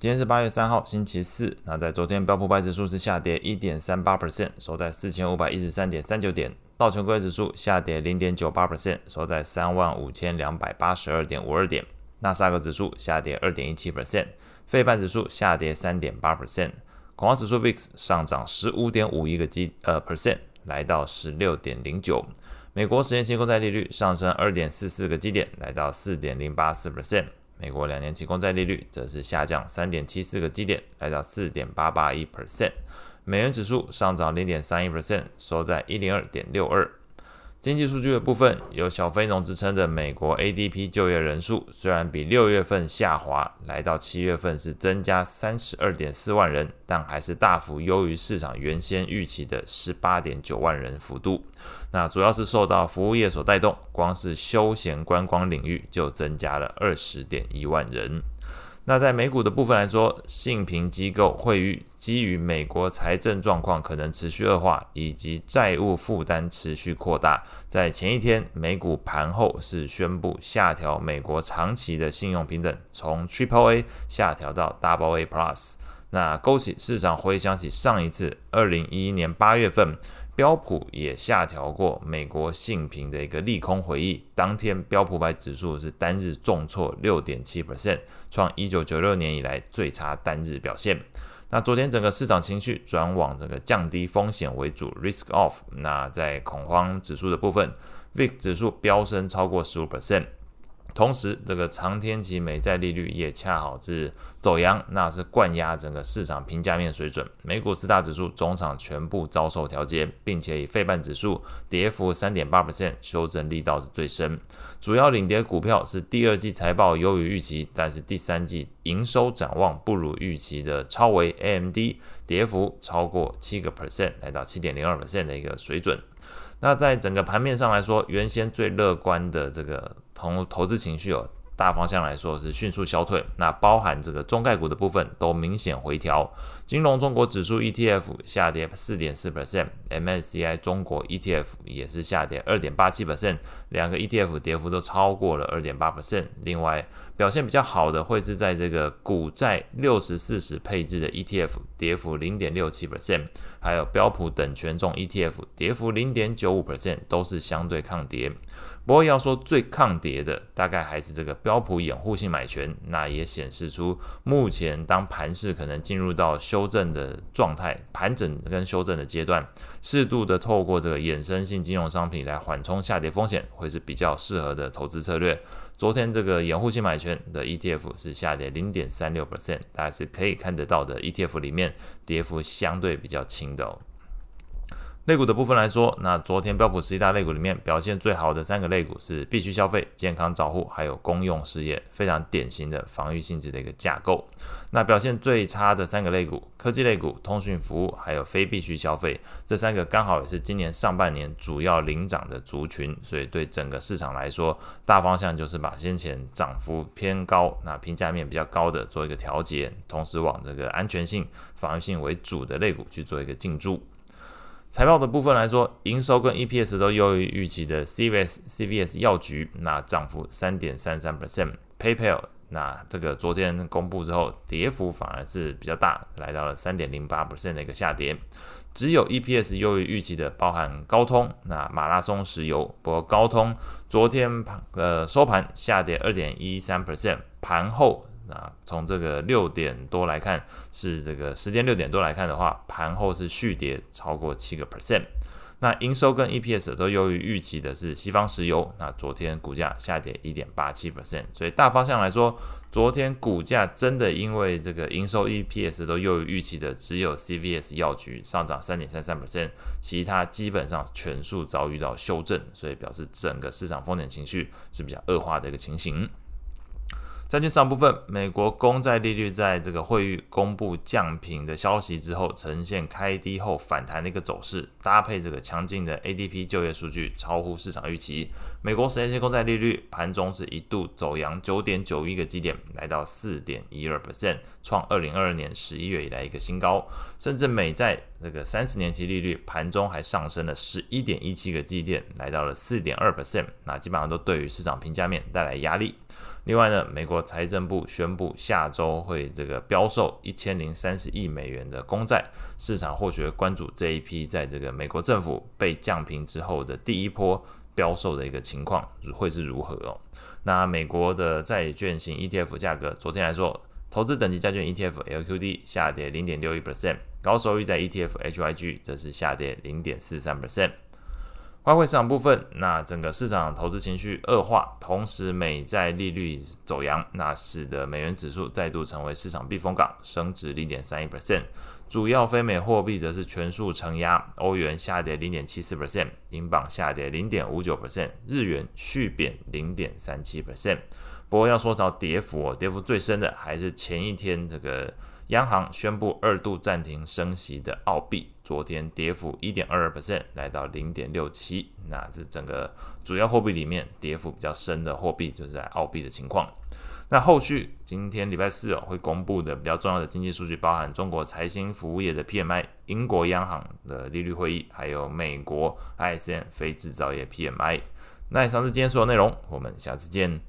今天是八月三号，星期四。那在昨天，标普百指数是下跌一点三八 percent，收在四千五百一十三点三九点。道琼工业指数下跌零点九八 percent，收在三万五千两百八十二点五二点。纳斯达克指数下跌二点一七 percent，费半指数下跌三点八 percent。恐慌指数 VIX 上涨十五点五一个基呃 percent，来到十六点零九。美国十年期公债利率上升二点四四个基点，来到四点零八四 percent。美国两年期公债利率则是下降三点七四个基点，来到四点八八一 percent。美元指数上涨零点三一 percent，收在一零二点六二。经济数据的部分，有小非农之称的美国 ADP 就业人数虽然比六月份下滑，来到七月份是增加三十二点四万人，但还是大幅优于市场原先预期的十八点九万人幅度。那主要是受到服务业所带动，光是休闲观光领域就增加了二十点一万人。那在美股的部分来说，信评机构会于基于美国财政状况可能持续恶化，以及债务负担持续扩大，在前一天美股盘后是宣布下调美国长期的信用评等，从 Triple A 下调到 Double A Plus。那勾起市场回想起上一次二零一一年八月份。标普也下调过美国信平的一个利空回忆，当天标普百指数是单日重挫六点七 percent，创一九九六年以来最差单日表现。那昨天整个市场情绪转往这个降低风险为主，risk off。那在恐慌指数的部分，VIX 指数飙升超过十五 percent。同时，这个长天期美债利率也恰好是走扬，那是灌压整个市场评价面水准。美股四大指数终场全部遭受调节，并且以费半指数跌幅三点八 percent，修正力道是最深。主要领跌股票是第二季财报优于预期，但是第三季营收展望不如预期的超微 AMD，跌幅超过七个 percent，来到七点零二 percent 的一个水准。那在整个盘面上来说，原先最乐观的这个投投资情绪哦。大方向来说是迅速消退，那包含这个中概股的部分都明显回调，金融中国指数 ETF 下跌四点四 percent，MSCI 中国 ETF 也是下跌二点八七 percent，两个 ETF 跌幅都超过了二点八 percent。另外表现比较好的会是在这个股债六十四十配置的 ETF，跌幅零点六七 percent，还有标普等权重 ETF 跌幅零点九五 percent，都是相对抗跌。不过要说最抗跌的，大概还是这个标标普掩护性买权，那也显示出目前当盘势可能进入到修正的状态，盘整跟修正的阶段，适度的透过这个衍生性金融商品来缓冲下跌风险，会是比较适合的投资策略。昨天这个掩护性买权的 ETF 是下跌零点三六 percent，大家是可以看得到的 ETF 里面跌幅相对比较轻的哦。类股的部分来说，那昨天标普十一大类股里面表现最好的三个类股是必须消费、健康照护，还有公用事业，非常典型的防御性质的一个架构。那表现最差的三个类股，科技类股、通讯服务，还有非必须消费，这三个刚好也是今年上半年主要领涨的族群，所以对整个市场来说，大方向就是把先前涨幅偏高、那评价面比较高的做一个调节，同时往这个安全性、防御性为主的类股去做一个进驻。财报的部分来说，营收跟 EPS 都优于预期的 CVS CVS 药局，那涨幅三点三三 percent。PayPal 那这个昨天公布之后，跌幅反而是比较大，来到了三点零八 percent 的一个下跌。只有 EPS 优于预期的，包含高通，那马拉松石油，不过高通昨天盘呃收盘下跌二点一三 percent，盘后。那从这个六点多来看，是这个时间六点多来看的话，盘后是续跌超过七个 percent。那营收跟 EPS 都优于预期的是西方石油，那昨天股价下跌一点八七 percent。所以大方向来说，昨天股价真的因为这个营收 EPS 都优于预期的，只有 CVS 药局上涨三点三三 percent，其他基本上全数遭遇到修正，所以表示整个市场风险情绪是比较恶化的一个情形。债券上部分，美国公债利率在这个会议公布降评的消息之后，呈现开低后反弹的一个走势，搭配这个强劲的 ADP 就业数据超乎市场预期。美国十年期公债利率盘中是一度走扬九点九一个基点，来到四点一二 percent，创二零二二年十一月以来一个新高，甚至美债这个三十年期利率盘中还上升了十一点一七个基点，来到了四点二 percent，那基本上都对于市场评价面带来压力。另外呢，美国财政部宣布下周会这个标售一千零三十亿美元的公债，市场或许会关注这一批在这个美国政府被降评之后的第一波标售的一个情况会是如何哦。那美国的债券型 ETF 价格，昨天来说，投资等级债券 ETF LQD 下跌零点六一 percent，高收益债 ETF HYG 则是下跌零点四三 percent。外汇市场部分，那整个市场投资情绪恶化，同时美债利率走扬，那使得美元指数再度成为市场避风港，升值零点三一 percent。主要非美货币则是全数承压，欧元下跌零点七四 percent，英镑下跌零点五九 percent，日元续贬零点三七 percent。不过要说到跌幅哦，跌幅最深的还是前一天这个。央行宣布二度暂停升息的澳币，昨天跌幅一点二二 percent，来到零点六七。那这整个主要货币里面跌幅比较深的货币，就是在澳币的情况。那后续今天礼拜四哦会公布的比较重要的经济数据，包含中国财新服务业的 PMI、英国央行的利率会议，还有美国 ISM 非制造业 PMI。那以上是今天所有内容，我们下次见。